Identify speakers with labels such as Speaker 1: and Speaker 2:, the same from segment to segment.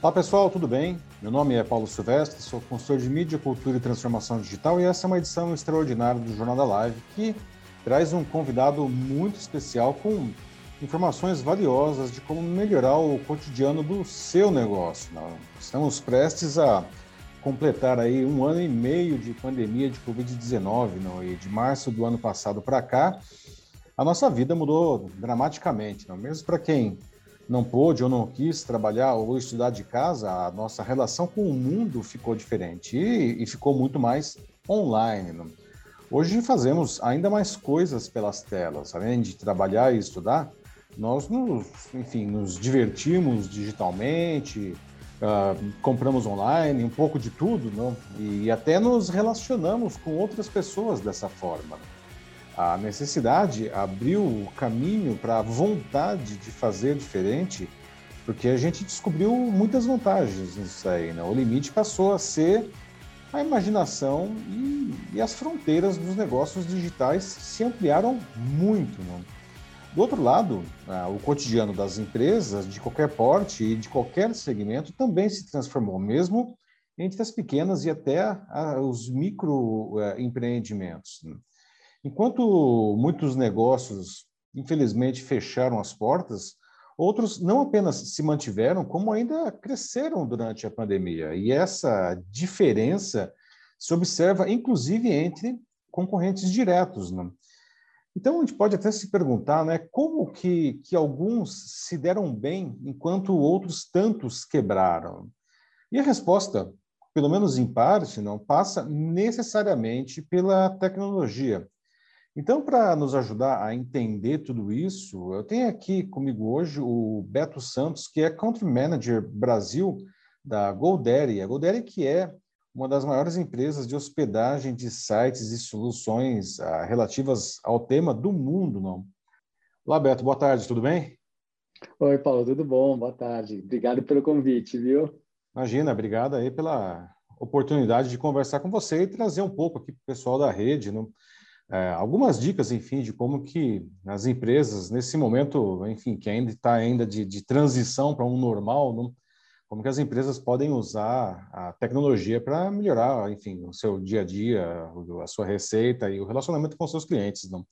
Speaker 1: Olá pessoal, tudo bem? Meu nome é Paulo Silvestre, sou consultor de mídia, cultura e transformação digital e essa é uma edição extraordinária do Jornal da Live que traz um convidado muito especial com informações valiosas de como melhorar o cotidiano do seu negócio. Estamos prestes a completar aí um ano e meio de pandemia de Covid-19 e de março do ano passado para cá, a nossa vida mudou dramaticamente, não? mesmo para quem não pôde ou não quis trabalhar ou estudar de casa, a nossa relação com o mundo ficou diferente e, e ficou muito mais online. Né? Hoje fazemos ainda mais coisas pelas telas, além de trabalhar e estudar, nós nos, enfim, nos divertimos digitalmente, uh, compramos online, um pouco de tudo, não? e até nos relacionamos com outras pessoas dessa forma a necessidade abriu o caminho para a vontade de fazer diferente, porque a gente descobriu muitas vantagens nisso aí. Né? O limite passou a ser a imaginação e, e as fronteiras dos negócios digitais se ampliaram muito. Né? Do outro lado, ah, o cotidiano das empresas de qualquer porte e de qualquer segmento também se transformou, mesmo entre as pequenas e até os microempreendimentos. Enquanto muitos negócios, infelizmente, fecharam as portas, outros não apenas se mantiveram, como ainda cresceram durante a pandemia. E essa diferença se observa, inclusive, entre concorrentes diretos. Né? Então, a gente pode até se perguntar né, como que, que alguns se deram bem enquanto outros tantos quebraram. E a resposta, pelo menos em parte, não passa necessariamente pela tecnologia. Então, para nos ajudar a entender tudo isso, eu tenho aqui comigo hoje o Beto Santos, que é Country Manager Brasil da GoDaddy. A GoDaddy que é uma das maiores empresas de hospedagem de sites e soluções ah, relativas ao tema do mundo, não? Olá, Beto, boa tarde, tudo bem?
Speaker 2: Oi, Paulo, tudo bom? Boa tarde. Obrigado pelo convite, viu?
Speaker 1: Imagina, obrigado aí pela oportunidade de conversar com você e trazer um pouco aqui para o pessoal da rede, não? É, algumas dicas, enfim, de como que as empresas, nesse momento, enfim, que ainda está ainda de, de transição para um normal, não, como que as empresas podem usar a tecnologia para melhorar, enfim, o seu dia a dia, a sua receita e o relacionamento com seus clientes, não?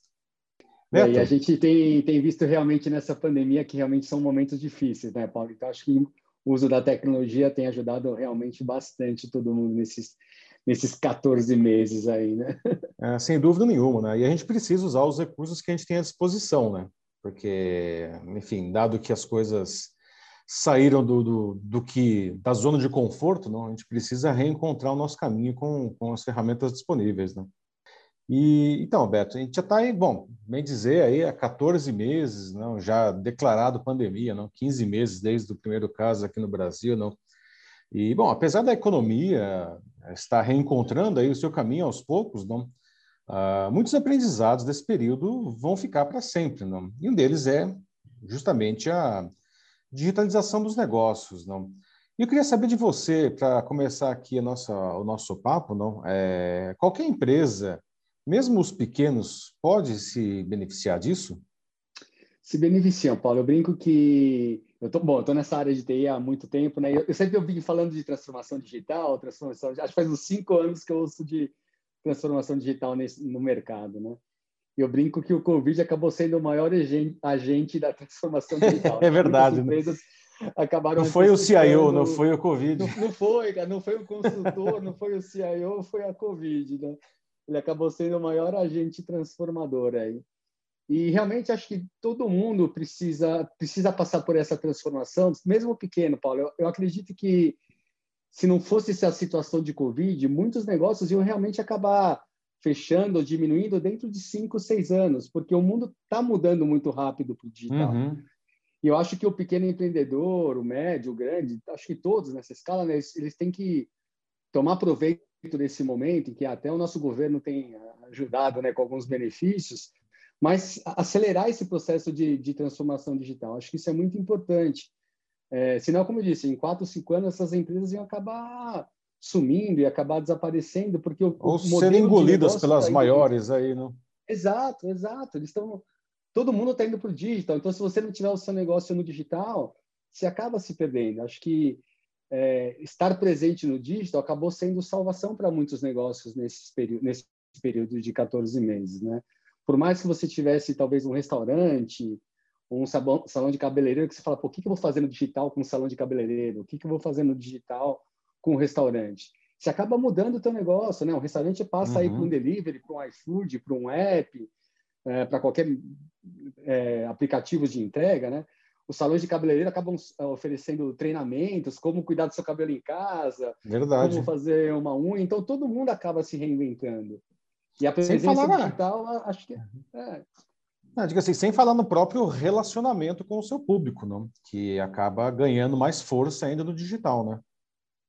Speaker 2: É, e a gente tem, tem visto realmente nessa pandemia que realmente são momentos difíceis, né, Paulo? Então, acho que o uso da tecnologia tem ajudado realmente bastante todo mundo nesses, nesses 14 meses aí, né?
Speaker 1: É, sem dúvida nenhuma, né? E a gente precisa usar os recursos que a gente tem à disposição, né? Porque, enfim, dado que as coisas saíram do, do, do que da zona de conforto, não, a gente precisa reencontrar o nosso caminho com, com as ferramentas disponíveis, né? E então, Beto, a gente já está aí, bom, bem dizer aí há 14 meses, não, já declarado pandemia, não, 15 meses desde o primeiro caso aqui no Brasil, não. E bom, apesar da economia está reencontrando aí o seu caminho aos poucos, não? Uh, muitos aprendizados desse período vão ficar para sempre, não? E um deles é justamente a digitalização dos negócios, não? E eu queria saber de você, para começar aqui nossa, o nosso papo, não? É, qualquer empresa, mesmo os pequenos, pode se beneficiar disso?
Speaker 2: Se beneficiam, Paulo. Eu brinco que eu tô bom, eu tô nessa área de TI há muito tempo, né? Eu, eu sempre ouvi falando de transformação digital, transformação. Acho que faz uns cinco anos que eu ouço de transformação digital nesse, no mercado, né? E eu brinco que o Covid acabou sendo o maior agente da transformação digital.
Speaker 1: é verdade. Né?
Speaker 2: acabaram
Speaker 1: não foi o CIO, não foi o Covid.
Speaker 2: Não, não foi, não foi o consultor, não foi o CIO, foi a Covid, né? Ele acabou sendo o maior agente transformador aí. E realmente acho que todo mundo precisa precisa passar por essa transformação, mesmo pequeno, Paulo. Eu, eu acredito que se não fosse essa situação de Covid, muitos negócios iam realmente acabar fechando ou diminuindo dentro de cinco, seis anos, porque o mundo está mudando muito rápido para o digital. Uhum. E eu acho que o pequeno empreendedor, o médio, o grande, acho que todos nessa escala, né, eles, eles têm que tomar proveito desse momento, em que até o nosso governo tem ajudado né, com alguns benefícios, mas acelerar esse processo de, de transformação digital. Acho que isso é muito importante. É, senão, como eu disse, em quatro, cinco anos essas empresas iam acabar sumindo e acabar desaparecendo, porque o,
Speaker 1: ou serem engolidas pelas tá maiores aí, não?
Speaker 2: Exato, exato. Eles estão, todo mundo está indo para o digital. Então, se você não tiver o seu negócio no digital, você acaba se perdendo. Acho que é, estar presente no digital acabou sendo salvação para muitos negócios nesse período, nesse período de 14 meses, né? Por mais que você tivesse talvez um restaurante, ou um salão, salão de cabeleireiro, que você fala, pô, o que, que eu vou fazer no digital com um salão de cabeleireiro? O que, que eu vou fazer no digital com um restaurante? Você acaba mudando o teu negócio, né? O restaurante passa uhum. aí para um delivery, para um iFood, para um app, é, para qualquer é, aplicativo de entrega, né? Os salões de cabeleireiro acabam é, oferecendo treinamentos, como cuidar do seu cabelo em casa,
Speaker 1: Verdade.
Speaker 2: como fazer uma unha. Então, todo mundo acaba se reinventando. E a presença falar, digital, acho que é. é.
Speaker 1: Não, diga assim, sem falar no próprio relacionamento com o seu público, não? que acaba ganhando mais força ainda no digital, né?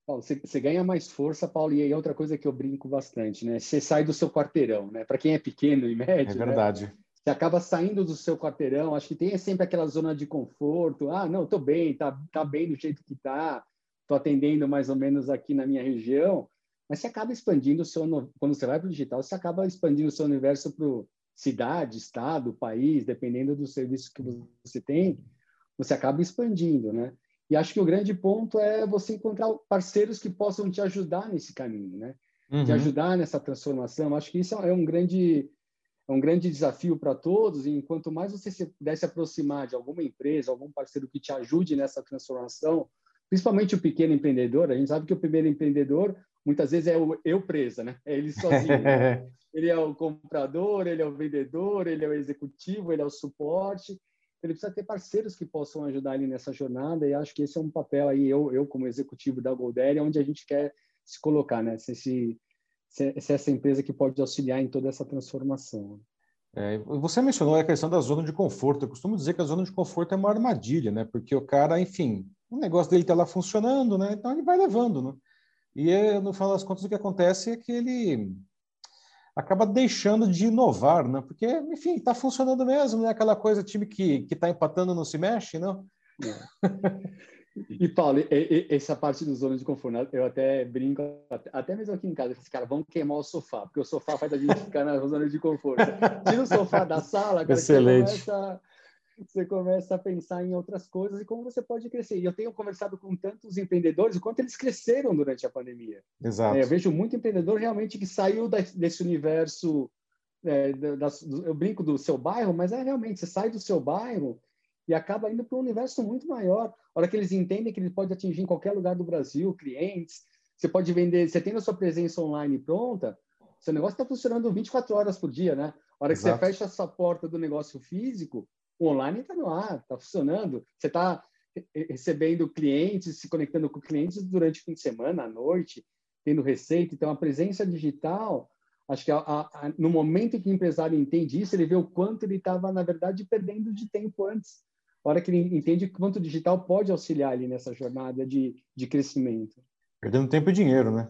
Speaker 2: Você, você, ganha mais força, Paulo, e aí outra coisa que eu brinco bastante, né? Você sai do seu quarteirão, né? Para quem é pequeno e médio,
Speaker 1: é verdade.
Speaker 2: Né? Você acaba saindo do seu quarteirão. Acho que tem sempre aquela zona de conforto. Ah, não, tô bem, tá, tá bem do jeito que tá. Tô atendendo mais ou menos aqui na minha região. Mas você acaba expandindo o seu quando você vai para o digital, você acaba expandindo o seu universo para cidade, estado, país, dependendo do serviço que você tem, você acaba expandindo, né? E acho que o grande ponto é você encontrar parceiros que possam te ajudar nesse caminho, né? Uhum. Te ajudar nessa transformação. Acho que isso é um grande é um grande desafio para todos. E quanto mais você se puder se aproximar de alguma empresa, algum parceiro que te ajude nessa transformação, principalmente o pequeno empreendedor, a gente sabe que o primeiro empreendedor muitas vezes é o eu presa, né? É ele sozinho. né? Ele é o comprador, ele é o vendedor, ele é o executivo, ele é o suporte ele precisa ter parceiros que possam ajudar ele nessa jornada e acho que esse é um papel aí eu eu como executivo da Goldere onde a gente quer se colocar né se, se, se essa empresa que pode auxiliar em toda essa transformação
Speaker 1: é, você mencionou a questão da zona de conforto eu costumo dizer que a zona de conforto é uma armadilha né porque o cara enfim o negócio dele está lá funcionando né então ele vai levando né e no final das contas o que acontece é que ele acaba deixando de inovar, né? Porque, enfim, está funcionando mesmo, né? Aquela coisa, time que está empatando não se mexe, não?
Speaker 2: É. E, Paulo, essa parte do zona de conforto, eu até brinco, até mesmo aqui em casa, esse cara, vamos queimar o sofá, porque o sofá faz a gente ficar na zona de conforto. Tira o sofá da sala, cara,
Speaker 1: Excelente.
Speaker 2: Começa, você começa a pensar em outras coisas e como você pode crescer. E eu tenho conversado com tantos empreendedores, o quanto eles cresceram durante a pandemia.
Speaker 1: Exato.
Speaker 2: É, eu vejo muito empreendedor realmente que saiu da, desse universo, é, da, do, eu brinco do seu bairro, mas é realmente, você sai do seu bairro e acaba indo para um universo muito maior. A hora que eles entendem que ele pode atingir em qualquer lugar do Brasil, clientes, você pode vender, você tem a sua presença online pronta, seu negócio está funcionando 24 horas por dia, né? A hora Exato. que você fecha essa porta do negócio físico, o online está no ar, está funcionando. Você está recebendo clientes, se conectando com clientes durante o fim de semana, à noite, tendo receita. Então, a presença digital, acho que a, a, no momento que o empresário entende isso, ele vê o quanto ele estava, na verdade, perdendo de tempo antes. A hora que ele entende quanto o digital pode auxiliar ali nessa jornada de, de crescimento.
Speaker 1: Perdendo tempo e dinheiro, né?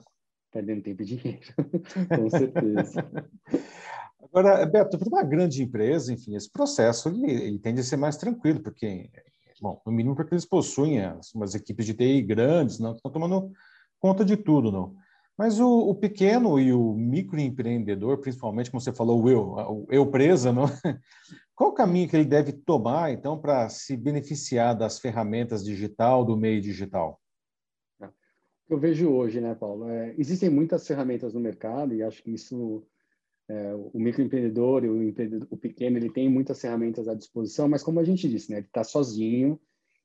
Speaker 2: Perdendo tempo e dinheiro, com certeza.
Speaker 1: Agora, Beto, para uma grande empresa, enfim, esse processo ele, ele, tende a ser mais tranquilo, porque, bom, no mínimo porque eles possuem as, umas equipes de TI grandes, não estão tomando conta de tudo, não. Mas o, o, pequeno e o microempreendedor, principalmente, como você falou, o eu, o eu presa, não? qual o caminho que ele deve tomar, então, para se beneficiar das ferramentas digital, do meio digital?
Speaker 2: Eu vejo hoje, né, Paulo? É, existem muitas ferramentas no mercado e acho que isso é, o microempreendedor e o, o pequeno, ele tem muitas ferramentas à disposição, mas como a gente disse, né, ele está sozinho.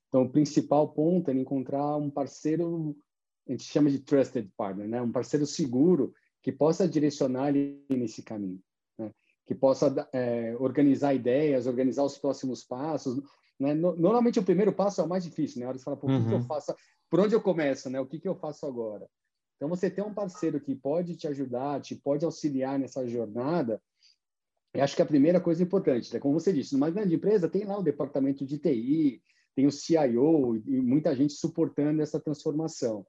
Speaker 2: Então, o principal ponto é encontrar um parceiro, a gente chama de trusted partner, né, um parceiro seguro que possa direcionar ele nesse caminho, né, que possa é, organizar ideias, organizar os próximos passos. Né? Normalmente, o primeiro passo é o mais difícil, né? A hora de falar, por uhum. que, que eu uhum. faço? Por onde eu começo, né? O que, que eu faço agora? Então, você ter um parceiro que pode te ajudar, te pode auxiliar nessa jornada, eu acho que é a primeira coisa importante. Né? Como você disse, numa grande empresa tem lá o departamento de TI, tem o CIO e muita gente suportando essa transformação.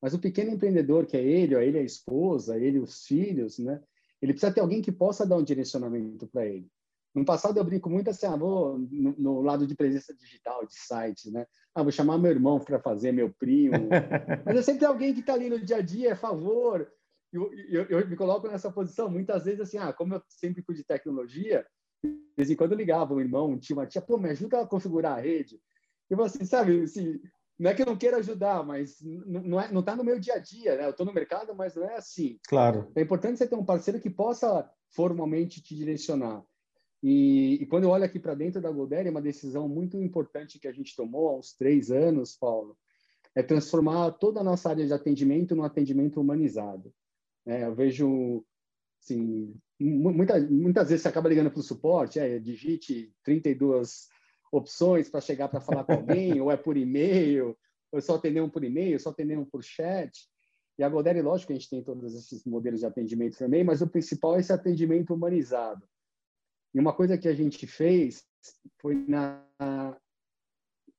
Speaker 2: Mas o pequeno empreendedor, que é ele, ele a esposa, ele os filhos, né? Ele precisa ter alguém que possa dar um direcionamento para ele. No passado eu brinco muito assim, ah, vou no, no, lado de presença digital, de sites, né? Ah, vou chamar meu irmão para fazer, meu primo. Mas é sempre alguém que está ali no dia a dia, é favor. Eu, eu, eu, me coloco nessa posição muitas vezes assim, ah, como eu sempre fui de tecnologia, de vez em quando eu ligava um irmão, um tio, uma tia, pô, me ajuda a configurar a rede. Eu vou assim, sabe, assim, não é que eu não queira ajudar, mas não é, não está no meu dia a dia, né? Eu estou no mercado, mas não é assim.
Speaker 1: Claro.
Speaker 2: É importante você ter um parceiro que possa formalmente te direcionar. E, e quando eu olho aqui para dentro da Goldere, é uma decisão muito importante que a gente tomou há uns três anos, Paulo, é transformar toda a nossa área de atendimento num atendimento humanizado. É, eu vejo, assim, muita, muitas vezes você acaba ligando para o suporte, é, digite 32 opções para chegar para falar com alguém, ou é por e-mail, ou só atender um por e-mail, só atender um por chat. E a Goldere, lógico, a gente tem todos esses modelos de atendimento também, mas o principal é esse atendimento humanizado. E uma coisa que a gente fez foi na,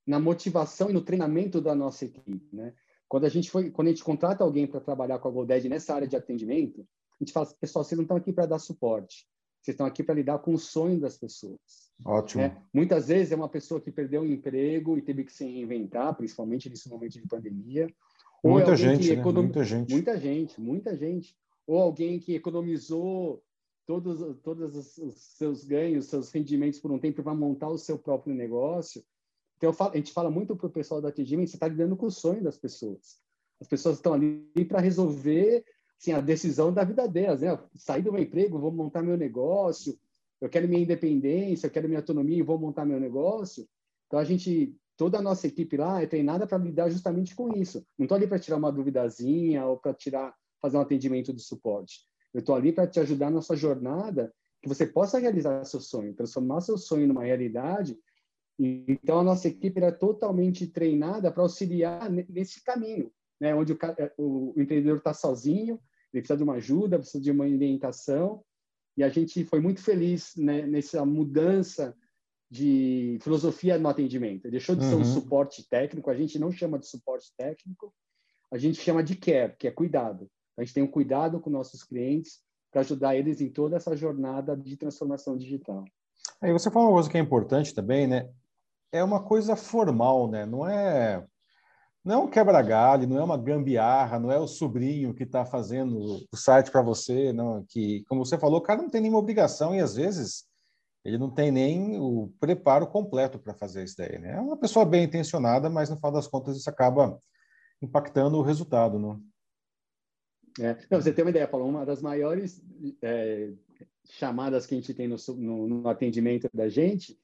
Speaker 2: na motivação e no treinamento da nossa equipe, né? Quando a gente foi, quando a gente contrata alguém para trabalhar com a Golded nessa área de atendimento, a gente fala, pessoal, vocês não estão aqui para dar suporte, vocês estão aqui para lidar com o sonho das pessoas.
Speaker 1: Ótimo.
Speaker 2: Né? Muitas vezes é uma pessoa que perdeu o emprego e teve que se reinventar, principalmente nesse momento de pandemia.
Speaker 1: Ou muita gente, né? econom... muita gente,
Speaker 2: muita gente, muita gente. Ou alguém que economizou todos, todos os seus ganhos, seus rendimentos por um tempo para montar o seu próprio negócio. Então, falo, a gente fala muito para o pessoal do atendimento, você está lidando com o sonho das pessoas. As pessoas estão ali para resolver assim, a decisão da vida delas. Né? Sair do meu emprego, vou montar meu negócio, eu quero minha independência, eu quero minha autonomia e vou montar meu negócio. Então, a gente, toda a nossa equipe lá é treinada para lidar justamente com isso. Não estou ali para tirar uma duvidazinha ou para tirar fazer um atendimento de suporte. Eu estou ali para te ajudar na sua jornada, que você possa realizar seu sonho, transformar seu sonho numa realidade. Então, a nossa equipe é totalmente treinada para auxiliar nesse caminho, né? onde o, é, o, empreendedor está sozinho, ele precisa de uma ajuda, precisa de uma orientação. E a gente foi muito feliz né, nessa mudança de filosofia no atendimento. Deixou de ser um uhum. suporte técnico, a gente não chama de suporte técnico, a gente chama de care, que é cuidado. A gente tem um cuidado com nossos clientes para ajudar eles em toda essa jornada de transformação digital.
Speaker 1: Aí você falou uma coisa que é importante também, né? É uma coisa formal, né? Não é não é um quebra-galho, não é uma gambiarra, não é o sobrinho que está fazendo o site para você, não, que, como você falou, o cara não tem nenhuma obrigação e às vezes ele não tem nem o preparo completo para fazer isso daí, né? É uma pessoa bem intencionada, mas no final das contas isso acaba impactando o resultado, não?
Speaker 2: É. Não, você tem uma ideia, Paulo, uma das maiores é, chamadas que a gente tem no, no, no, atendimento da gente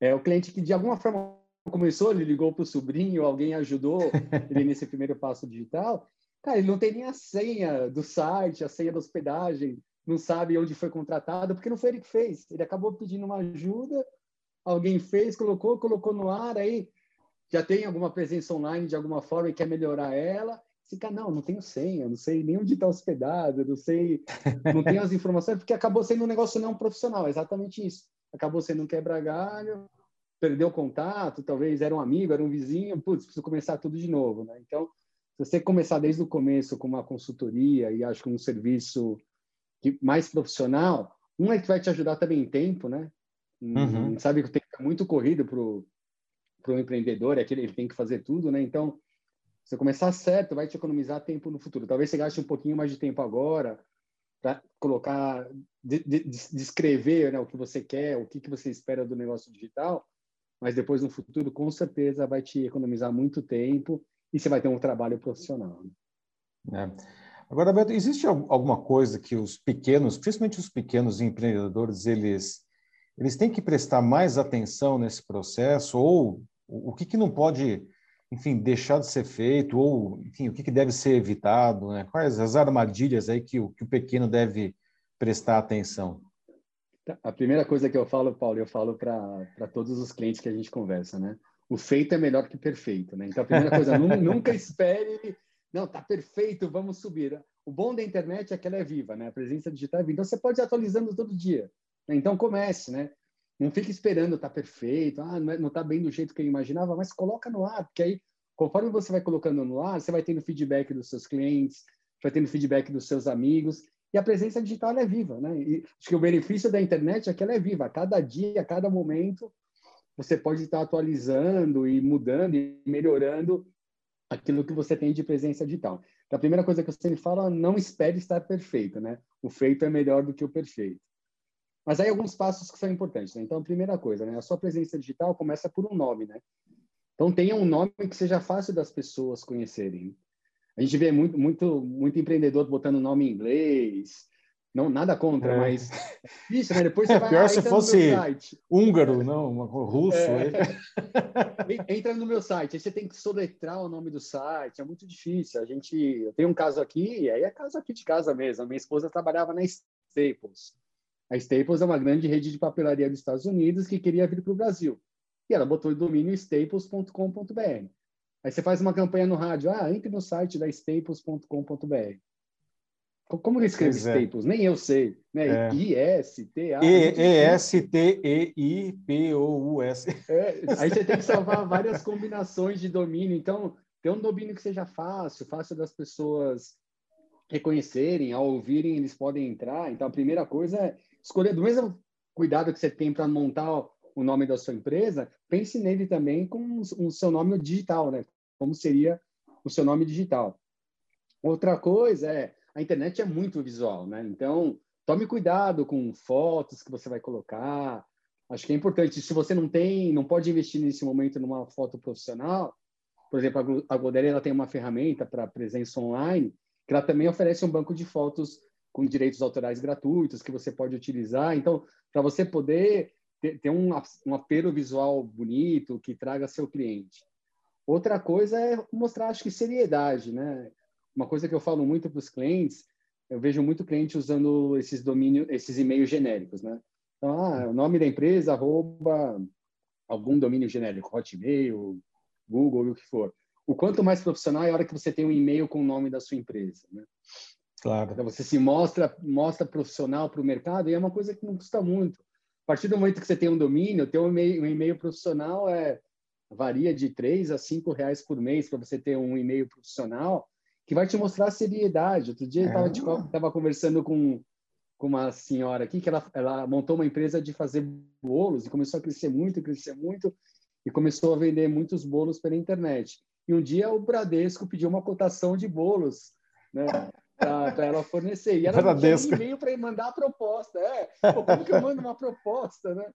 Speaker 2: é o cliente que, de alguma forma, começou, ele ligou para o sobrinho, alguém ajudou ele nesse primeiro passo digital. Cara, ele não tem nem a senha do site, a senha da hospedagem, não sabe onde foi contratado, porque não foi ele que fez. Ele acabou pedindo uma ajuda, alguém fez, colocou, colocou no ar, aí já tem alguma presença online de alguma forma e quer melhorar ela fica, não, não tenho senha, não sei nem onde está hospedado, não sei, não tenho as informações, porque acabou sendo um negócio não profissional, é exatamente isso. Acabou sendo um quebra-galho, perdeu contato, talvez era um amigo, era um vizinho, putz, preciso começar tudo de novo, né? Então, se você começar desde o começo com uma consultoria e acho que um serviço mais profissional, um é que vai te ajudar também em tempo, né? Uhum. Sabe que o tempo é muito corrido para o empreendedor, é que ele tem que fazer tudo, né? Então, você começar certo, vai te economizar tempo no futuro. Talvez você gaste um pouquinho mais de tempo agora para colocar, de, de, descrever né, o que você quer, o que, que você espera do negócio digital, mas depois no futuro, com certeza, vai te economizar muito tempo e você vai ter um trabalho profissional.
Speaker 1: Né? É. Agora, Beto, existe alguma coisa que os pequenos, principalmente os pequenos empreendedores, eles, eles têm que prestar mais atenção nesse processo? Ou o que, que não pode enfim, deixar de ser feito, ou, enfim, o que, que deve ser evitado, né? quais as armadilhas aí que o, que o pequeno deve prestar atenção?
Speaker 2: Tá, a primeira coisa que eu falo, Paulo, eu falo para todos os clientes que a gente conversa, né? O feito é melhor que perfeito, né? Então, a primeira coisa, nunca espere, não, tá perfeito, vamos subir. O bom da internet é que ela é viva, né? A presença digital é viva. Então, você pode ir atualizando todo dia. Né? Então, comece, né? Não fique esperando estar tá perfeito, ah, não está é, bem do jeito que eu imaginava, mas coloca no ar, porque aí, conforme você vai colocando no ar, você vai tendo feedback dos seus clientes, vai tendo feedback dos seus amigos, e a presença digital é viva, né? E acho que o benefício da internet é que ela é viva. A cada dia, a cada momento, você pode estar atualizando e mudando e melhorando aquilo que você tem de presença digital. Então, a primeira coisa que eu sempre falo é não espere estar perfeito, né? O feito é melhor do que o perfeito. Mas aí alguns passos que são importantes. Né? Então, a primeira coisa, né? a sua presença digital começa por um nome, né? Então tenha um nome que seja fácil das pessoas conhecerem. A gente vê muito, muito, muito empreendedor botando nome em inglês, não, nada contra, é. mas
Speaker 1: isso, né? Depois você é vai pior se fosse húngaro, não, russo. É.
Speaker 2: entra no meu site, aí você tem que soletrar o nome do site, é muito difícil. A gente, eu tenho um caso aqui, e aí é caso aqui de casa mesmo. A minha esposa trabalhava na Staples. A Staples é uma grande rede de papelaria dos Estados Unidos que queria vir para o Brasil. E ela botou o domínio staples.com.br. Aí você faz uma campanha no rádio, ah, entre no site da staples.com.br. Como ele escreve é. Staples? Nem eu sei. Né? É. I-S-T-A.
Speaker 1: E-S-T-E-I-P-O-U-S.
Speaker 2: É, aí você tem que salvar várias combinações de domínio. Então, tem um domínio que seja fácil, fácil das pessoas reconhecerem, ao ouvirem, eles podem entrar. Então, a primeira coisa é escolher, do mesmo cuidado que você tem para montar o nome da sua empresa, pense nele também com o seu nome digital, né? Como seria o seu nome digital. Outra coisa é a internet é muito visual, né? Então, tome cuidado com fotos que você vai colocar. Acho que é importante. Se você não tem, não pode investir nesse momento numa foto profissional, por exemplo, a Godaddy ela tem uma ferramenta para presença online, que ela também oferece um banco de fotos com direitos autorais gratuitos que você pode utilizar. Então, para você poder ter, ter um, um apelo visual bonito que traga seu cliente. Outra coisa é mostrar, acho que, seriedade, né? uma coisa que eu falo muito para os clientes, eu vejo muito cliente usando esses domínios, esses e-mails genéricos, né? Então, ah, o nome da empresa, arroba algum domínio genérico, Hotmail, Google, o que for. O quanto mais profissional é a hora que você tem um e-mail com o nome da sua empresa, né?
Speaker 1: Claro.
Speaker 2: Então, você se mostra, mostra profissional para o mercado e é uma coisa que não custa muito. A partir do momento que você tem um domínio, ter um e-mail, um e-mail profissional é varia de 3 a 5 reais por mês para você ter um e-mail profissional que vai te mostrar a seriedade. Outro dia eu estava é. conversando com, com uma senhora aqui que ela, ela montou uma empresa de fazer bolos e começou a crescer muito, crescer muito e começou a vender muitos bolos pela internet. E um dia o Bradesco pediu uma cotação de bolos, né? Para ela fornecer. E ela
Speaker 1: Bradesco.
Speaker 2: um e-mail para mandar a proposta. É, Pô, como que eu mando uma proposta, né?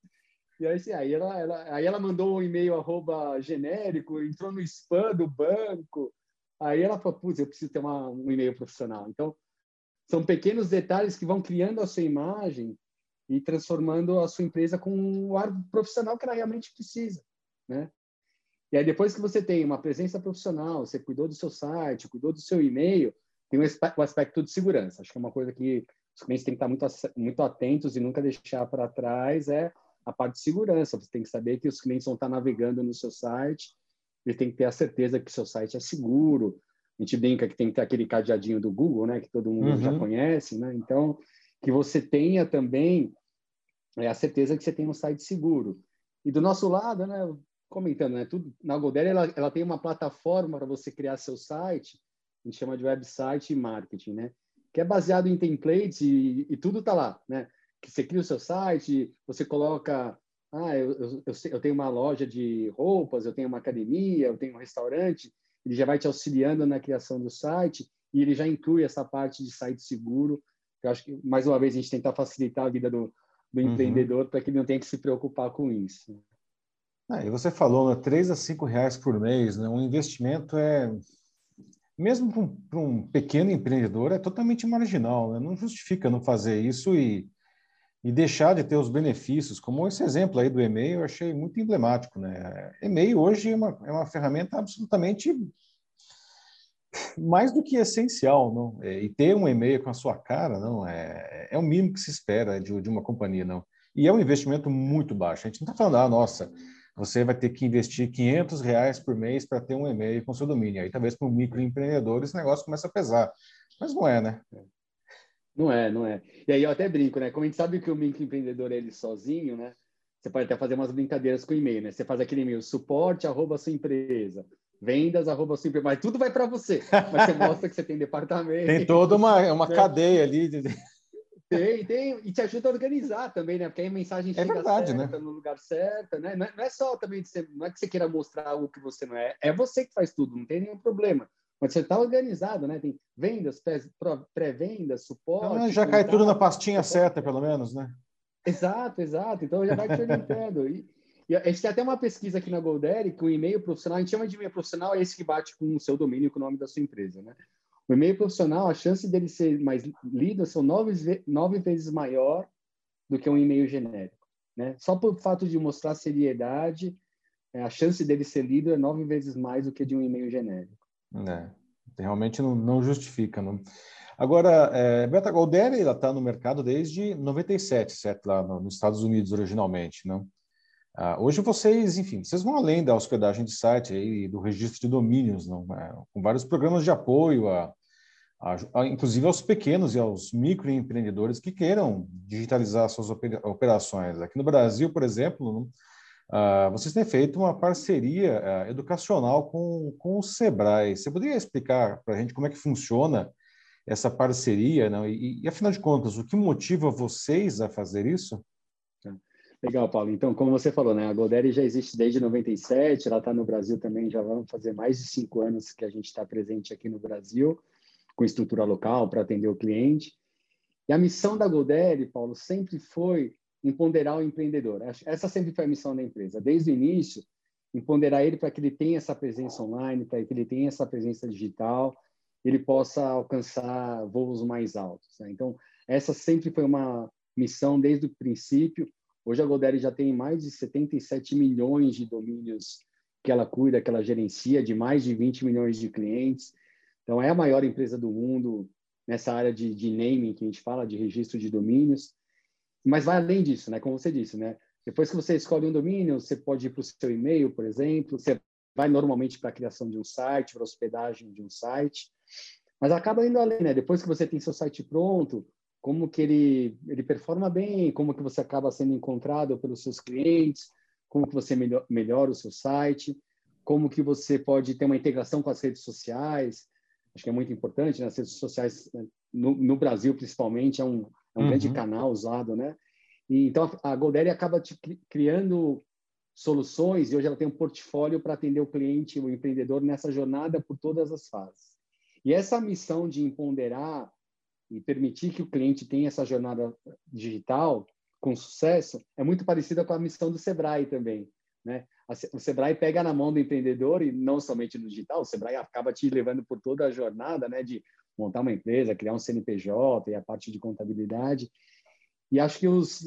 Speaker 2: E aí, assim, aí, ela, ela, aí ela mandou um e-mail arroba genérico, entrou no spam do banco, Aí ela falou, putz, eu preciso ter uma, um e-mail profissional. Então, são pequenos detalhes que vão criando a sua imagem e transformando a sua empresa com o ar profissional que ela realmente precisa, né? E aí, depois que você tem uma presença profissional, você cuidou do seu site, cuidou do seu e-mail, tem o aspecto de segurança. Acho que é uma coisa que os clientes têm que estar muito, muito atentos e nunca deixar para trás é a parte de segurança. Você tem que saber que os clientes vão estar navegando no seu site ele tem que ter a certeza que seu site é seguro. A gente brinca que tem que ter aquele cadeadinho do Google, né, que todo mundo uhum. já conhece, né? Então, que você tenha também é, a certeza que você tem um site seguro. E do nosso lado, né, comentando, né, tudo na GoDaddy ela, ela tem uma plataforma para você criar seu site, a gente chama de website marketing, né? Que é baseado em templates e, e tudo está lá, né? Que você cria o seu site, você coloca ah, eu, eu, eu, tenho uma loja de roupas, eu tenho uma academia, eu tenho um restaurante, ele já vai te auxiliando na criação do site e ele já inclui essa parte de site seguro. Eu acho que, mais uma vez, a gente tenta facilitar a vida do, do uhum. empreendedor para que ele não tenha que se preocupar com isso.
Speaker 1: Ah, e você falou, né, 3 a 5 reais por mês, né? um investimento é, mesmo para um, pequeno empreendedor, é totalmente marginal, né? não justifica não fazer isso e e deixar de ter os benefícios, como esse exemplo aí do e-mail, eu achei muito emblemático. Né? E-mail hoje é uma, é uma ferramenta absolutamente mais do que essencial, não? É, e ter um e-mail com a sua cara, não é, é o mínimo que se espera de, de uma companhia, não. E é um investimento muito baixo. A gente não está falando, ah, nossa, você vai ter que investir 500 reais por mês para ter um e-mail com seu domínio. Aí talvez para um microempreendedor esse negócio começa a pesar. Mas não é, né?
Speaker 2: Não é, não é. E aí eu até brinco, né? Como a gente sabe que o microempreendedor é ele sozinho, né? Você pode até fazer umas brincadeiras com o e-mail, né? Você faz aquele e-mail, suporte, arroba sua empresa, vendas, arroba sua empresa, mas tudo vai para você. Mas você mostra que você tem departamento.
Speaker 1: Tem toda uma, uma né? cadeia ali. De...
Speaker 2: Tem, tem, e te ajuda a organizar também, né? Porque aí a mensagem é chega verdade, certa, né? no lugar certo, né? Não é, não é só também, de ser, não é que você queira mostrar algo que você não é, é você que faz tudo, não tem nenhum problema. Mas você está organizado, né? Tem vendas, pré-vendas, suporte.
Speaker 1: Ah, já cai tudo na pastinha suporte. certa, pelo menos, né?
Speaker 2: Exato, exato. Então já vai te orientando. E, E a gente tem até uma pesquisa aqui na Golderi que o e-mail profissional, a gente chama de e-mail profissional, é esse que bate com o seu domínio, com o nome da sua empresa, né? O e-mail profissional, a chance dele ser mais lido são nove, nove vezes maior do que um e-mail genérico, né? Só por fato de mostrar seriedade, é, a chance dele ser lido é nove vezes mais do que de um e-mail genérico.
Speaker 1: É, realmente não, não justifica, não. Agora, é, Beta Golderi, ela está no mercado desde 97, certo? Lá no, nos Estados Unidos, originalmente, não? Ah, hoje vocês, enfim, vocês vão além da hospedagem de site e do registro de domínios, não? É, com vários programas de apoio, a, a, inclusive aos pequenos e aos microempreendedores que queiram digitalizar suas operações. Aqui no Brasil, por exemplo, ah, vocês têm feito uma parceria ah, educacional com, com o Sebrae. Você poderia explicar para a gente como é que funciona essa parceria? Não? E, e, afinal de contas, o que motiva vocês a fazer isso?
Speaker 2: Legal, Paulo. Então, como você falou, né, a Golderi já existe desde 97, ela está no Brasil também, já vamos fazer mais de cinco anos que a gente está presente aqui no Brasil, com estrutura local para atender o cliente. E a missão da Golderi, Paulo, sempre foi empoderar o empreendedor. Essa sempre foi a missão da empresa. Desde o início, empoderar ele para que ele tenha essa presença online, para que ele tenha essa presença digital, ele possa alcançar voos mais altos. Né? Então, essa sempre foi uma missão desde o princípio Hoje a Golderi já tem mais de 77 milhões de domínios que ela cuida, que ela gerencia, de mais de 20 milhões de clientes. Então, é a maior empresa do mundo nessa área de, de naming, que a gente fala, de registro de domínios. Mas vai além disso, né? Como você disse, né? Depois que você escolhe um domínio, você pode ir para o seu e-mail, por exemplo, você vai normalmente para a criação de um site, para a hospedagem de um site, mas acaba indo além, né? Depois que você tem seu site pronto, como que ele, ele performa bem, como que você acaba sendo encontrado pelos seus clientes, como que você melhor, melhora o seu site, como que você pode ter uma integração com as redes sociais, acho que é muito importante, né? as redes sociais, né? no, no Brasil principalmente, é um, é um uhum. grande canal usado, né? E, então, a Golderi acaba te, criando soluções e hoje ela tem um portfólio para atender o cliente, o empreendedor nessa jornada por todas as fases. E essa missão de empoderar e permitir que o cliente tenha essa jornada digital com sucesso é muito parecida com a missão do Sebrae também, né? O Sebrae pega na mão do empreendedor e não somente no digital, o Sebrae acaba te levando por toda a jornada, né, de montar uma empresa, criar um CNPJ e a parte de contabilidade. E acho que os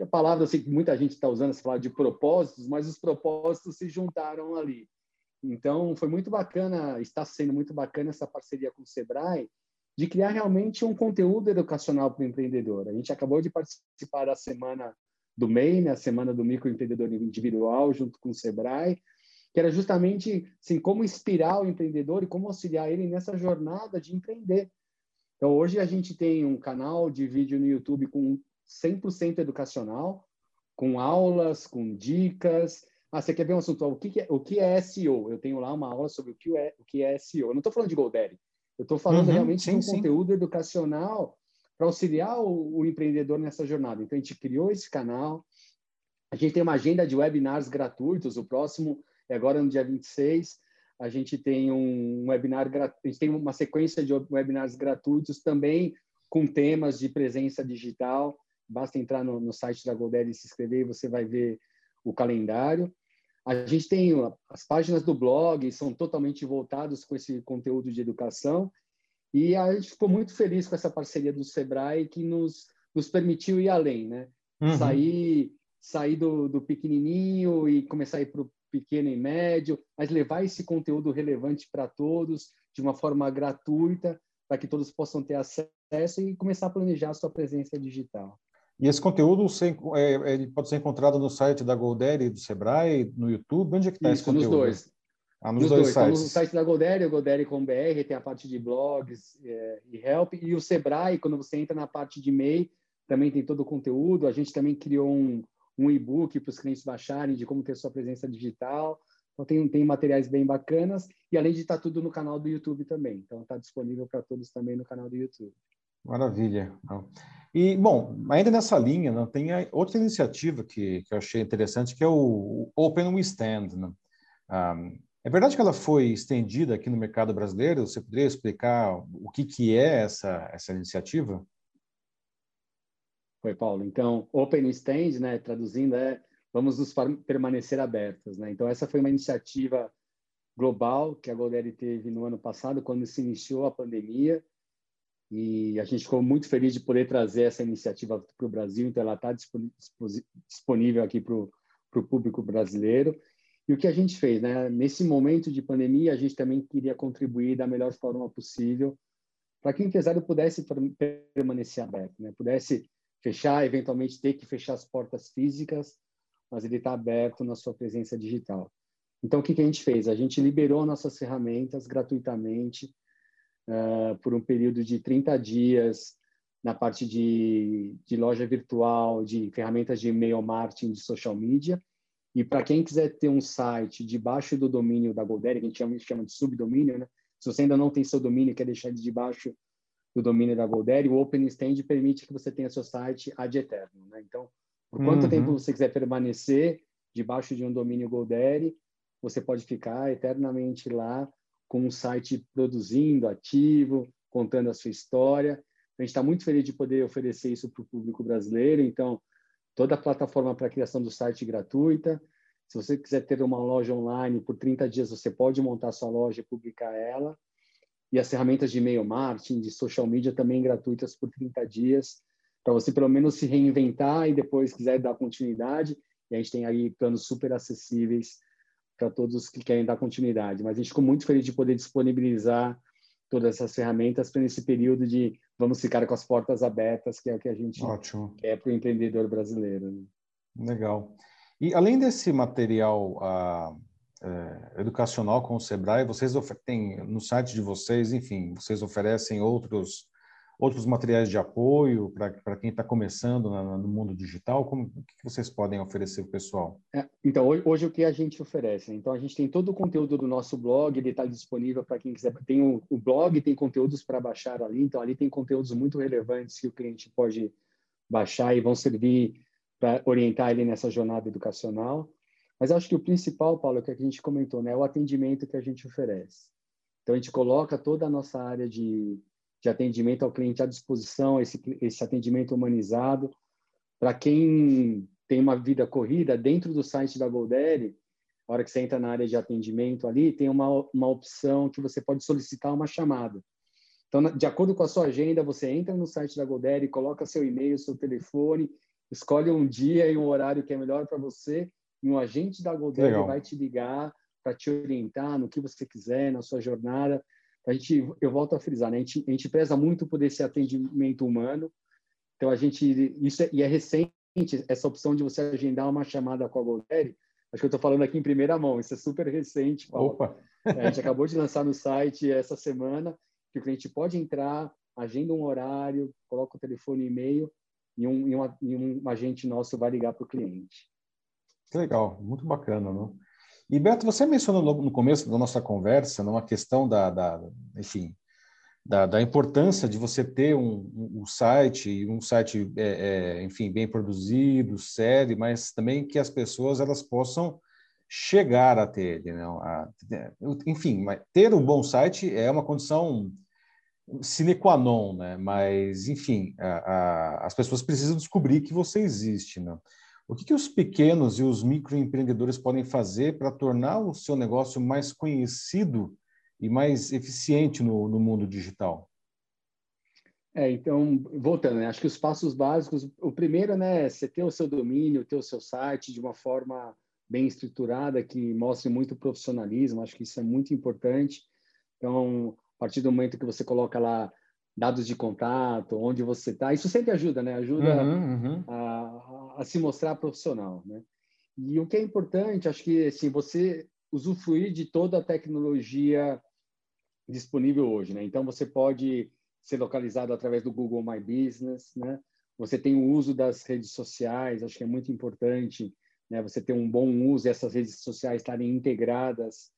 Speaker 2: a, palavra assim que muita gente está usando, se fala de propósitos, mas os propósitos se juntaram ali. Então, foi muito bacana, está sendo muito bacana essa parceria com o Sebrae, de criar realmente um conteúdo educacional para o empreendedor. A gente acabou de participar da semana do MEI, a semana do microempreendedor individual, junto com o Sebrae, que era justamente assim, como inspirar o empreendedor e como auxiliar ele nessa jornada de empreender. Então, hoje a gente tem um canal de vídeo no YouTube com 100% educacional, com aulas, com dicas. Ah, você quer ver um assunto? O que é, o que é SEO? Eu tenho lá uma aula sobre o que é, o que é SEO. Eu não estou falando de Golderi, eu estou falando uhum, realmente sim, de um sim. conteúdo educacional para auxiliar o, o, empreendedor nessa jornada. Então, a gente criou esse canal. A gente tem uma agenda de webinars gratuitos. O próximo é agora no dia 26. A gente tem um webinar, a gente tem uma sequência de webinars gratuitos também com temas de presença digital. Basta entrar no, no site da Goldeli e se inscrever e você vai ver o calendário. A gente tem as páginas do blog, são totalmente voltadas com esse conteúdo de educação. E a gente ficou muito feliz com essa parceria do Sebrae, que nos, nos permitiu ir além, né? Uhum. Sair, sair do, do pequenininho e começar a ir para o pequeno e médio, mas levar esse conteúdo relevante para todos, de uma forma gratuita, para que todos possam ter acesso e começar a planejar a sua presença digital.
Speaker 1: E esse conteúdo você, é, ele pode ser encontrado no site da Golderi do Sebrae, no YouTube? Onde é que está esse conteúdo?
Speaker 2: nos dois.
Speaker 1: Ah, nos, nos dois, dois sites.
Speaker 2: Então, no site da Golderi, o Golderi.com.br, tem a parte de blogs é, e help. E o Sebrae, quando você entra na parte de MEI, também tem todo o conteúdo. A gente também criou um, um e-book para os clientes baixarem de como ter sua presença digital. Então, tem, tem materiais bem bacanas. E além de estar tá tudo no canal do YouTube também. Então, está disponível para todos também no canal do YouTube.
Speaker 1: Maravilha. E, bom, ainda nessa linha, não, tem outra iniciativa que, que eu achei interessante, que é o Open We Stand. Né? Um, é verdade que ela foi estendida aqui no mercado brasileiro? Você poderia explicar o que, que é essa, essa iniciativa?
Speaker 2: Foi, Paulo. Então, Open Stand, né, traduzindo, é vamos nos permanecer abertos. Né? Então, essa foi uma iniciativa global que a Golderi teve no ano passado, quando se iniciou a pandemia, e a gente ficou muito feliz de poder trazer essa iniciativa para o Brasil, então ela está disponível aqui para o público brasileiro. E o que a gente fez, né? Nesse momento de pandemia, a gente também queria contribuir da melhor forma possível para que o empresário pudesse permanecer aberto, né? Pudesse fechar, eventualmente ter que fechar as portas físicas, mas ele está aberto na sua presença digital. Então, o que, que a gente fez? A gente liberou nossas ferramentas gratuitamente uh, por um período de 30 dias na parte de, de loja virtual, de ferramentas de e-mail marketing, de social media. E para quem quiser ter um site debaixo do domínio da Golderi, que a gente chama, chama de subdomínio, né? se você ainda não tem seu domínio e quer deixar de debaixo do domínio da Golderi, o OpenStand permite que você tenha seu site ad eterno. Né? Então, por quanto uhum. tempo você quiser permanecer debaixo de um domínio Golderi, você pode ficar eternamente lá com um site produzindo, ativo, contando a sua história. A gente está muito feliz de poder oferecer isso para o público brasileiro. Então, toda a plataforma para criação do site gratuita. Se você quiser ter uma loja online por 30 dias, você pode montar sua loja e publicar ela. E as ferramentas de e-mail marketing, de social media também gratuitas por 30 dias, para você pelo menos se reinventar e depois quiser dar continuidade. E a gente tem aí planos super acessíveis para todos que querem dar continuidade. Mas a gente ficou muito feliz de poder disponibilizar todas essas ferramentas para esse período de vamos ficar com as portas abertas, que é o que a gente Ótimo. quer para o empreendedor brasileiro. Né?
Speaker 1: Legal. E além desse material ah, é, educacional com o Sebrae, vocês têm no site de vocês, enfim, vocês oferecem outros outros materiais de apoio para quem está começando na, no mundo digital? Como, o que vocês podem oferecer o pessoal?
Speaker 2: É, então, hoje, hoje, o que a gente oferece? Então, a gente tem todo o conteúdo do nosso blog, ele está disponível para quem quiser. Tem o, o blog, tem conteúdos para baixar ali, então ali tem conteúdos muito relevantes que o cliente pode baixar e vão servir para orientar ele nessa jornada educacional. Mas acho que o principal, Paulo, é que a gente comentou, né, é o atendimento que a gente oferece. Então, a gente coloca toda a nossa área de de atendimento ao cliente à disposição, esse, esse atendimento humanizado. Para quem tem uma vida corrida, dentro do site da Golderi, a hora que você entra na área de atendimento ali, tem uma, uma opção que você pode solicitar uma chamada. Então, de acordo com a sua agenda, você entra no site da Golderi, coloca seu e-mail, seu telefone, escolhe um dia e um horário que é melhor para você, e um agente da Golderi vai te ligar para te orientar no que você quiser, na sua jornada a gente, eu volto a frisar, né? a, gente, a gente preza muito por esse atendimento humano. Então, a gente, isso é, e é recente, essa opção de você agendar uma chamada com a Golderi, acho que eu estou falando aqui em primeira mão, isso é super recente. Paulo. Opa! É, a gente acabou de lançar no site essa semana, que o cliente pode entrar, agenda um horário, coloca o telefone e e-mail, e um, e, uma, e um agente nosso vai ligar para o cliente.
Speaker 1: Que legal, muito bacana, não? E Beto, você mencionou logo no começo da nossa conversa, numa questão da, da enfim, da, da, importância de você ter um, um site, um site, é, é, enfim, bem produzido, sério, mas também que as pessoas elas possam chegar a ter ele, né? A, enfim, ter um bom site é uma condição sine qua non, né? Mas, enfim, a, a, as pessoas precisam descobrir que você existe, né? O que, que os pequenos e os microempreendedores podem fazer para tornar o seu negócio mais conhecido e mais eficiente no, no mundo digital?
Speaker 2: É, então, voltando, né? acho que os passos básicos, o primeiro, né, é você ter o seu domínio, ter o seu site de uma forma bem estruturada, que mostre muito profissionalismo, acho que isso é muito importante. Então, a partir do momento que você coloca lá dados de contato, onde você está. Isso sempre ajuda, né? Ajuda uhum, uhum. A, a, se mostrar profissional, né? E o que é importante, acho que assim, você usufruir de toda a tecnologia disponível hoje, né? Então você pode ser localizado através do Google My Business, né? Você tem o uso das redes sociais, acho que é muito importante, né? Você ter um bom uso e essas redes sociais estarem integradas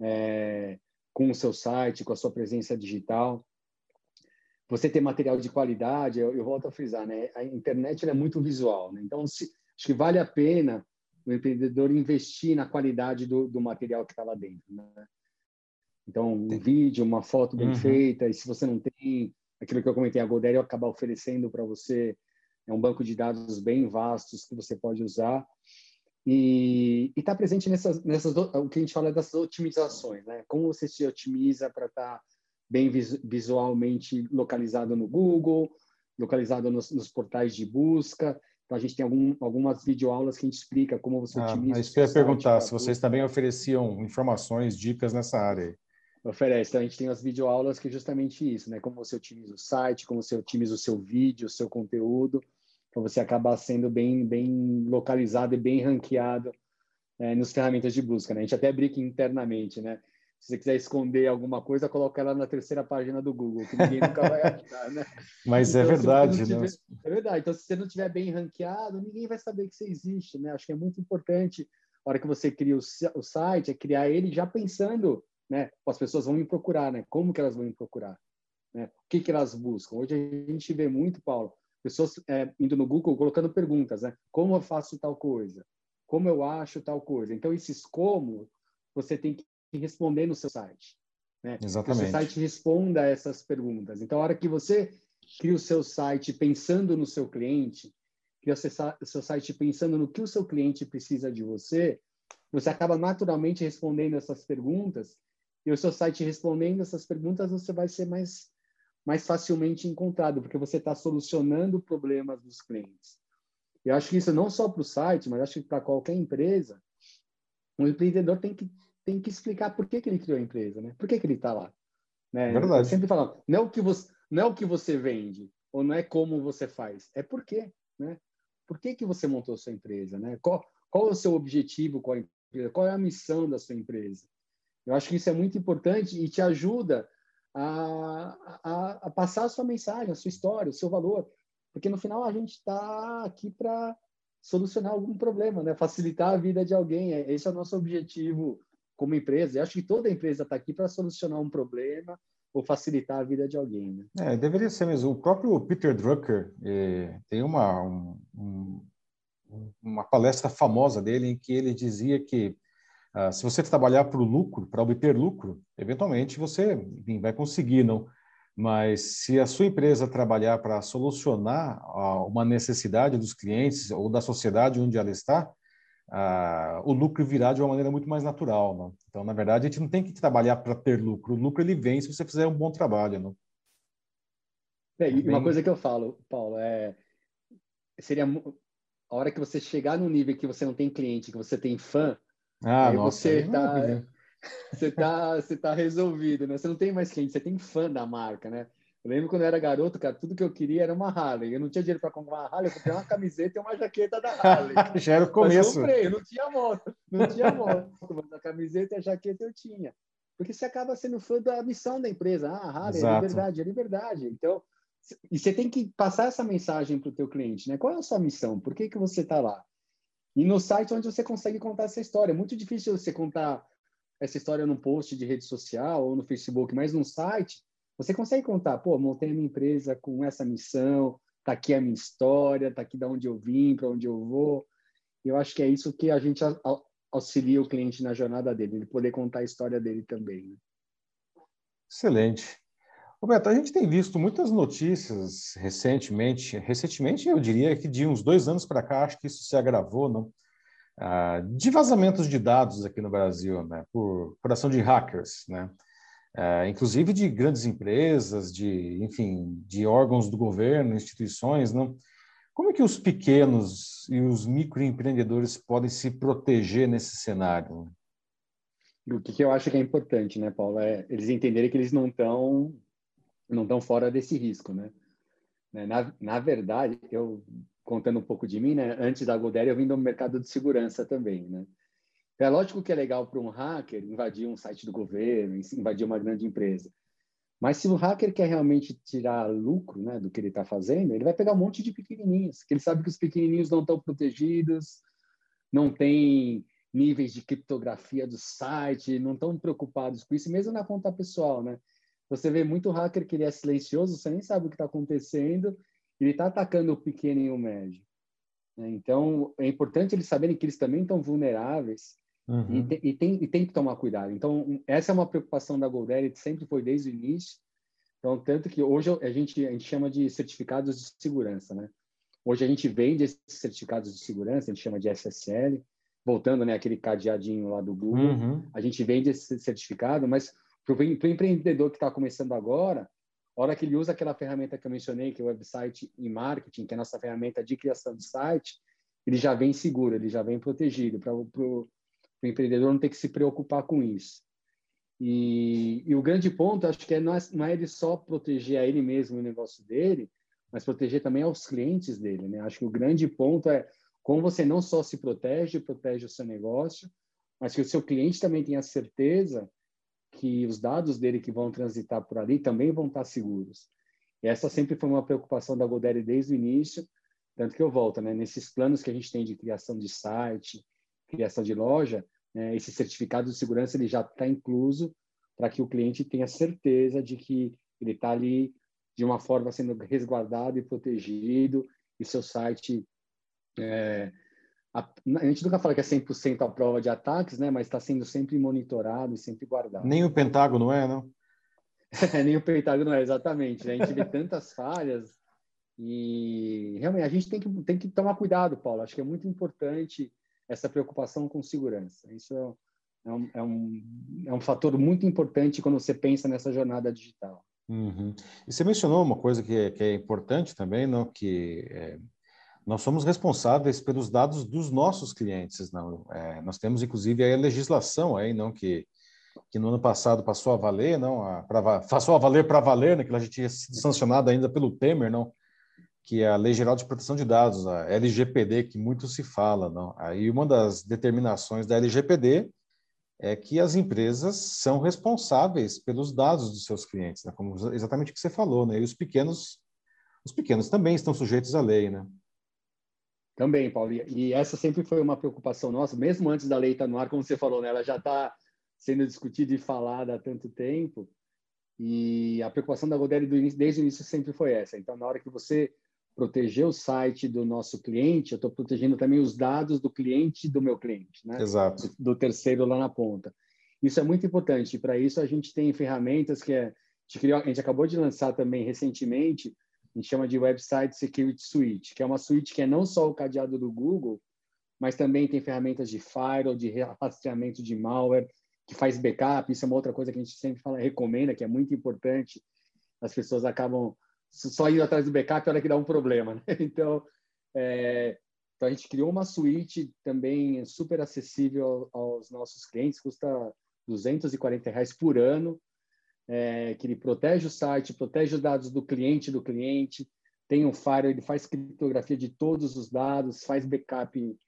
Speaker 2: é, com o seu site, com a sua presença digital você ter material de qualidade, eu, eu volto a frisar, né? A internet é muito visual, né? Então, se, acho que vale a pena o empreendedor investir na qualidade do, do material que está lá dentro, né? Então, um vídeo, uma foto bem uhum. feita, e se você não tem aquilo que eu comentei, a Goderio acaba oferecendo para você é um banco de dados bem vastos que você pode usar. E está presente nessas, nessas, o que a gente fala dessas otimizações, né? Como você se otimiza para estar tá bem visualmente localizado no Google, localizado nos, nos, portais de busca. Então, a gente tem algum, algumas videoaulas que a gente explica como você ah, otimiza.
Speaker 1: Isso que eu ia perguntar, se vocês também ofereciam informações, dicas nessa área.
Speaker 2: Oferece. Então, a gente tem as videoaulas que é justamente isso, né? Como você otimiza o site, como você otimiza o seu vídeo, o seu conteúdo, para você acabar sendo bem, bem localizado e bem ranqueado é, nos ferramentas de busca, né? A gente até brinca internamente, né? Se você quiser esconder alguma coisa, coloca ela na terceira página do Google, que ninguém nunca vai achar, né?
Speaker 1: Mas é então, é verdade,
Speaker 2: tiver, né? É verdade. Então, se você não estiver bem ranqueado, ninguém vai saber que você existe, né? Acho que é muito importante, na hora que você cria o, o site, é criar ele já pensando, né? As pessoas vão me procurar, né? Como que elas vão me procurar? Né? O que que elas buscam? Hoje a gente vê muito, Paulo, pessoas é, indo no Google colocando perguntas, né? Como eu faço tal coisa? Como eu acho tal coisa? Então, esses como você tem que responder no seu site. Né?
Speaker 1: Exatamente.
Speaker 2: Que o seu site responda a essas perguntas. Então, a hora que você cria o seu site pensando no seu cliente, cria o seu site pensando no que o seu cliente precisa de você, você acaba naturalmente respondendo essas perguntas e o seu site respondendo essas perguntas, você vai ser mais, mais facilmente encontrado, porque você está solucionando problemas dos clientes. Eu acho que isso não só para o site, mas acho que para qualquer empresa, o empreendedor tem que tem que explicar por que, que ele criou a empresa, né? Por que, que ele está lá? Né?
Speaker 1: Verdade. Eu
Speaker 2: sempre falo, não é o que você não é o que você vende ou não é como você faz, é por quê, né? Por que, que você montou a sua empresa, né? Qual, qual é o seu objetivo com a empresa? Qual é a missão da sua empresa? Eu acho que isso é muito importante e te ajuda a, a, a passar a sua mensagem, a sua história, o seu valor, porque no final a gente está aqui para solucionar algum problema, né? Facilitar a vida de alguém. É, esse é o nosso objetivo como empresa. Eu acho que toda empresa está aqui para solucionar um problema ou facilitar a vida de alguém. Né?
Speaker 1: É, deveria ser mesmo. O próprio Peter Drucker eh, tem uma, um, um, uma palestra famosa dele em que ele dizia que ah, se você trabalhar para o lucro, para obter lucro, eventualmente você enfim, vai conseguir, não? Mas se a sua empresa trabalhar para solucionar uma necessidade dos clientes ou da sociedade onde ela está, o lucro virá de uma maneira muito mais natural. Não? Então, na verdade, a gente não tem que trabalhar para ter lucro. O lucro ele vem se você fizer um bom trabalho. Não?
Speaker 2: É, e uma coisa que eu falo, Paulo, é seria a hora que você chegar no nível que você não tem cliente, que você tem fã,
Speaker 1: ah, aí nossa,
Speaker 2: você está você tá, você tá resolvido, né? Você não tem mais cliente, você tem fã da marca, né? Eu lembro quando eu era garoto, cara, tudo que eu queria era uma Harley. Eu não tinha dinheiro para comprar uma Harley, eu comprei uma camiseta e uma jaqueta da Harley.
Speaker 1: Já era o começo.
Speaker 2: Mas comprei, eu não tinha moto, não tinha moto, mas a camiseta e a jaqueta eu tinha. Porque você acaba sendo fã da missão da empresa. Ah, Harley, é Exato. é liberdade, é liberdade. Então, e você tem que passar essa mensagem para o teu cliente, né? Qual é a sua missão? Por que, que você está lá? E no site onde você consegue contar essa história. É muito difícil você contar essa história num post de rede social ou no Facebook, mas num site você consegue contar, pô, montei a minha empresa com essa missão, tá aqui a minha história, tá aqui da onde eu vim, para onde eu vou. Eu acho que é isso que a gente auxilia o cliente na jornada dele, ele poder contar a história dele também. Né?
Speaker 1: Excelente. Roberto, a gente tem visto muitas notícias recentemente, recentemente eu diria que de uns dois anos para cá, acho que isso se agravou, não? Ah, de vazamentos de dados aqui no Brasil, né? por, por ação de hackers, né? É, inclusive de grandes empresas, de, enfim, de órgãos do governo, instituições, não? Como é que os pequenos e os microempreendedores podem se proteger nesse cenário?
Speaker 2: O que eu acho que é importante, né, Paulo, é eles entenderem que eles não estão não estão fora desse risco, né? né? Na, na verdade, eu contando um pouco de mim, né? Antes da Godere, eu vim do mercado de segurança também, né? É lógico que é legal para um hacker invadir um site do governo, invadir uma grande empresa. Mas se o hacker quer realmente tirar lucro né, do que ele está fazendo, ele vai pegar um monte de pequenininhos, que ele sabe que os pequenininhos não estão protegidos, não tem níveis de criptografia do site, não estão preocupados com isso, mesmo na conta pessoal, né? Você vê muito hacker que ele é silencioso, você nem sabe o que está acontecendo, ele está atacando o pequeno e o médio. Né? Então, é importante eles saberem que eles também estão vulneráveis Uhum. E, te, e, tem, e tem que tomar cuidado. Então, essa é uma preocupação da GoDaddy, sempre foi desde o início. Então, tanto que hoje a gente, a gente chama de certificados de segurança, né? Hoje a gente vende esses certificados de segurança, a gente chama de SSL. voltando, né, aquele cadeadinho lá do Google, uhum. a gente vende esse certificado, mas para o empreendedor que está começando agora, a hora que ele usa aquela ferramenta que eu mencionei, que é o website e marketing, que é a nossa ferramenta de criação de site, ele já vem seguro, ele já vem protegido, para o empreendedor não ter que se preocupar com isso. E, e o grande ponto, acho que é não, é não é ele só proteger a ele mesmo o negócio dele, mas proteger também aos clientes dele. Né? Acho que o grande ponto é como você não só se protege, protege o seu negócio, mas que o seu cliente também tenha certeza que os dados dele que vão transitar por ali também vão estar seguros. E essa sempre foi uma preocupação da Godaddy desde o início, tanto que eu volto, né? Nesses planos que a gente tem de criação de site, criação de loja, né? esse certificado de segurança ele já está incluso para que o cliente tenha certeza de que ele está ali de uma forma sendo resguardado e protegido e seu site é, a, a, gente nunca fala que é 100% a prova de ataques, né? Mas está sendo sempre monitorado e sempre guardado.
Speaker 1: Nem o Pentágono é, não?
Speaker 2: Nem o Pentágono é, exatamente. Né? A gente vê tantas falhas e realmente a gente tem que, tem que tomar cuidado, Paulo. Acho que é muito importante essa preocupação com segurança. Isso é um, é um, é um fator muito importante quando você pensa nessa jornada digital.
Speaker 1: Uhum. E você mencionou uma coisa que é, que é importante também, não? que é, nós somos responsáveis pelos dados dos nossos clientes. Não? É, nós temos, inclusive, a legislação aí, não que, que no ano passado passou a valer, não, a, pra, passou a valer para valer, né, que ela já tinha sido sancionada ainda pelo Temer, não, que é a Lei Geral de Proteção de Dados, a LGPD, que muito se fala. Não? Aí uma das determinações da LGPD é que as empresas são responsáveis pelos dados dos seus clientes, né? como exatamente o que você falou, né? E os pequenos, os pequenos também estão sujeitos à lei, né?
Speaker 2: Também, Paulo. E essa sempre foi uma preocupação nossa, mesmo antes da lei estar no ar, como você falou, né? Ela já está sendo discutida e falada há tanto tempo. E a preocupação da Godel desde o início sempre foi essa. Então, na hora que você proteger o site do nosso cliente, eu estou protegendo também os dados do cliente do meu cliente, né?
Speaker 1: Exato.
Speaker 2: Do, do terceiro lá na ponta. Isso é muito importante. Para isso, a gente tem ferramentas que é, a, gente acabou de lançar também recentemente, a gente chama de Website Security Suite, que é uma suite que é não só o cadeado do Google, mas também tem ferramentas de firewall, de rastreamento de malware, que faz backup. Isso é uma outra coisa que a gente sempre fala, recomenda, que é muito importante. As pessoas acabam só indo atrás do backup, hora que dá um problema. Né? Então, é, então, a gente criou uma suíte também super acessível aos nossos clientes, custa 240 reais por ano, é, que ele protege o site, protege os dados do cliente do cliente, tem um firewall, ele faz criptografia de todos os dados, faz backup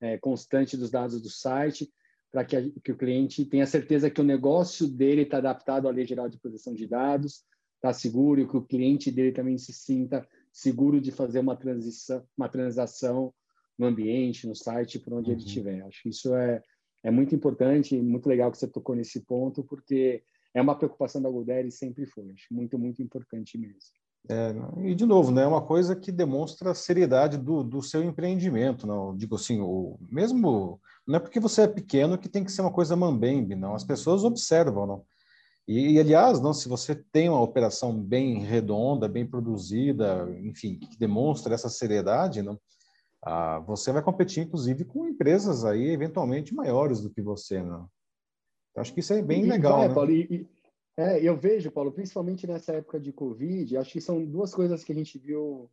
Speaker 2: é, constante dos dados do site, para que, que, o cliente tenha certeza que o negócio dele está adaptado à Lei Geral de Proteção de Dados, está seguro e que o cliente dele também se sinta seguro de fazer uma transição, uma transação no ambiente, no site, por onde uhum. ele estiver. Acho que isso é, é muito importante e muito legal que você tocou nesse ponto, porque é uma preocupação da Golderi sempre foi. Acho muito, muito importante mesmo.
Speaker 1: É, e de novo, né, é uma coisa que demonstra a seriedade do, do seu empreendimento, não digo assim, o mesmo não é porque você é pequeno que tem que ser uma coisa mambembe, não. As pessoas observam, não. E, e, aliás, não, se você tem uma operação bem redonda, bem produzida, enfim, que demonstra essa seriedade, não, ah, você vai competir, inclusive, com empresas aí eventualmente maiores do que você, não. Então, acho que isso é bem e, legal, vai,
Speaker 2: né? Paulo, e, é, eu vejo, Paulo, principalmente nessa época de Covid, acho que são duas coisas que a gente viu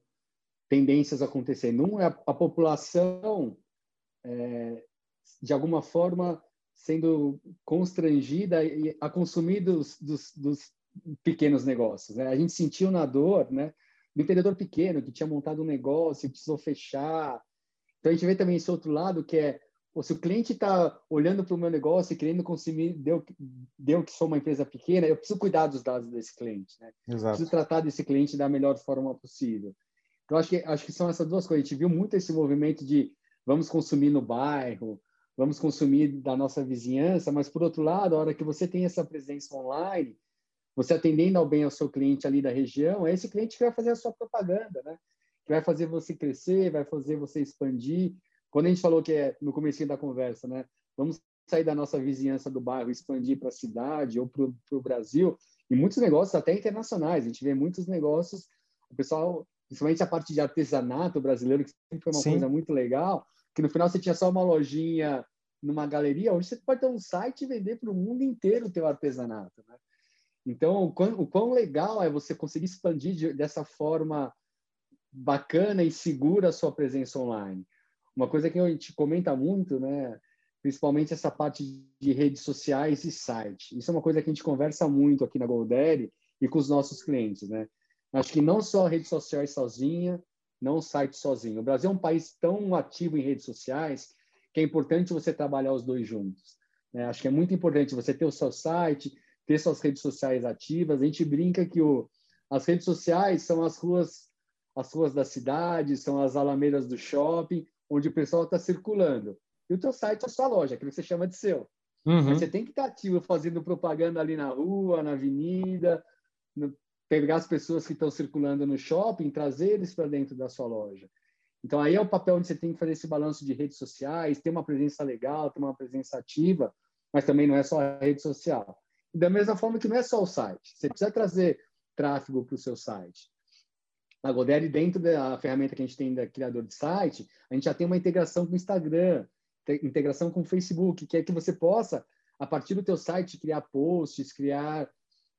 Speaker 2: tendências acontecendo. Um é a, a população, é, de alguma forma, sendo constrangida a consumir dos, dos, dos pequenos negócios. Né? A gente sentiu na dor, né? Do empreendedor pequeno que tinha montado um negócio e precisou fechar. Então a gente vê também esse outro lado que é ou se o cliente está olhando para o meu negócio e querendo consumir, deu, deu que sou uma empresa pequena, eu preciso cuidar dos dados desse cliente, né? Preciso tratar desse cliente da melhor forma possível. Então acho que acho que são essas duas coisas. A gente viu muito esse movimento de vamos consumir no bairro, vamos consumir da nossa vizinhança, mas por outro lado, a hora que você tem essa presença online, você atendendo ao bem ao seu cliente ali da região, é esse cliente que vai fazer a sua propaganda, né? Que vai fazer você crescer, vai fazer você expandir. Quando a gente falou que é no começo da conversa, né? Vamos sair da nossa vizinhança do bairro, expandir para a cidade ou para o Brasil, e muitos negócios até internacionais. A gente vê muitos negócios, o pessoal, principalmente a parte de artesanato brasileiro, que sempre foi uma Sim. coisa muito legal, que no final você tinha só uma lojinha numa galeria, hoje você pode ter um site e vender para o mundo inteiro o teu artesanato. Né? Então, o quão, o quão legal é você conseguir expandir de, dessa forma bacana e segura a sua presença online. Uma coisa que a gente comenta muito, né? principalmente essa parte de redes sociais e site. Isso é uma coisa que a gente conversa muito aqui na Goldere e com os nossos clientes. Né? Acho que não só redes sociais sozinha, não site sozinho. O Brasil é um país tão ativo em redes sociais que é importante você trabalhar os dois juntos. Né? Acho que é muito importante você ter o seu site, ter suas redes sociais ativas. A gente brinca que o, as redes sociais são as ruas, as ruas da cidade, são as alamedas do shopping, onde o pessoal está circulando. E o teu site é a sua loja, que você chama de seu. Uhum. Você tem que estar ativo fazendo propaganda ali na rua, na avenida, no, pegar as pessoas que estão circulando no shopping, trazer eles para dentro da sua loja. Então, aí é o papel onde você tem que fazer esse balanço de redes sociais, ter uma presença legal, ter uma presença ativa, mas também não é só a rede social. Da mesma forma que não é só o site, você precisa trazer tráfego para o seu site. A Godaddy, dentro da ferramenta que a gente tem da criador de site, a gente já tem uma integração com o Instagram, integração com o Facebook, que é que você possa, a partir do teu site, criar posts, criar,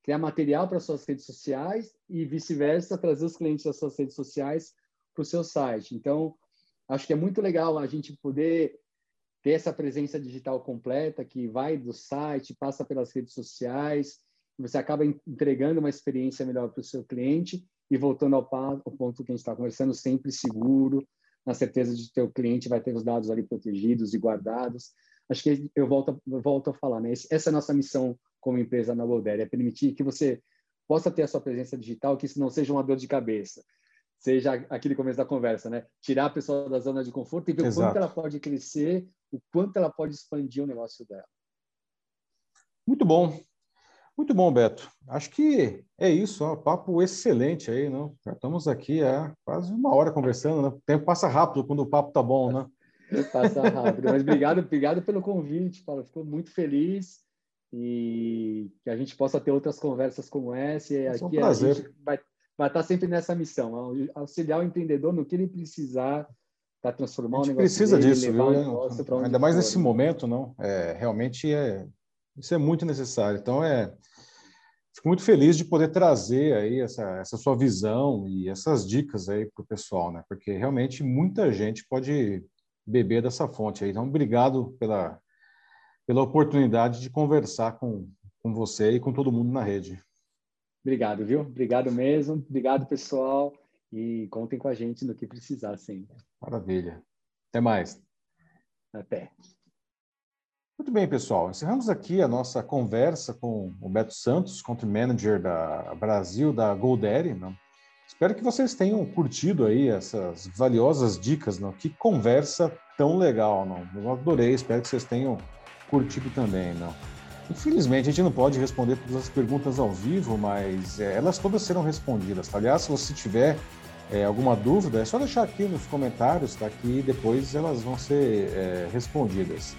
Speaker 2: criar material para suas redes sociais e vice-versa, trazer os clientes das suas redes sociais para o seu site. Então, acho que é muito legal a gente poder ter essa presença digital completa que vai do site, passa pelas redes sociais, você acaba entregando uma experiência melhor para o seu cliente e voltando ao, ponto que a gente está conversando, sempre seguro, na certeza de que o cliente vai ter os dados ali protegidos e guardados. Acho que eu volto, volto a falar, né? Essa é a nossa missão como empresa na Goldere, é permitir que você possa ter a sua presença digital, que isso não seja uma dor de cabeça, seja aquele começo da conversa, né? Tirar a pessoa da zona de conforto e ver Exato. o quanto ela pode crescer, o quanto ela pode expandir o negócio dela.
Speaker 1: Muito bom. Muito bom, Beto. Acho que é isso, ó, papo excelente aí, não? Já estamos aqui há quase uma hora conversando, né? O tempo passa rápido quando o papo tá bom, né?
Speaker 2: Passa rápido. Mas obrigado, obrigado pelo convite, Paulo. Fico muito feliz e que a gente possa ter outras conversas como essa. E aqui é um prazer. a gente vai vai estar sempre nessa missão, auxiliar o empreendedor no que ele precisar para transformar o negócio
Speaker 1: precisa dele, disso, viu? Ainda mais for, nesse né? momento, não? É, realmente é isso é muito necessário. Então é fico muito feliz de poder trazer aí essa, essa sua visão e essas dicas aí para o pessoal, né? Porque realmente muita gente pode beber dessa fonte aí. Então, obrigado pela, pela oportunidade de conversar com, com você e com todo mundo na rede.
Speaker 2: Obrigado, viu? Obrigado mesmo. Obrigado, pessoal. E contem com a gente no que precisar sempre.
Speaker 1: Maravilha. Até mais.
Speaker 2: Até.
Speaker 1: Muito bem, pessoal. Encerramos aqui a nossa conversa com o Beto Santos, Country Manager da Brasil, da Goldere. Né? Espero que vocês tenham curtido aí essas valiosas dicas. Não? Que conversa tão legal. Não? Eu adorei, espero que vocês tenham curtido também. Não? Infelizmente, a gente não pode responder todas as perguntas ao vivo, mas é, elas todas serão respondidas. Tá? Aliás, se você tiver é, alguma dúvida, é só deixar aqui nos comentários, tá? Que depois elas vão ser é, respondidas.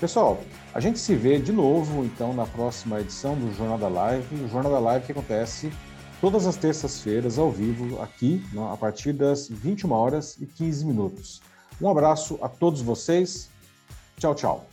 Speaker 1: Pessoal, a gente se vê de novo, então, na próxima edição do Jornal da Live. O Jornal da Live que acontece todas as terças-feiras, ao vivo, aqui, a partir das 21 horas e 15 minutos. Um abraço a todos vocês. Tchau, tchau.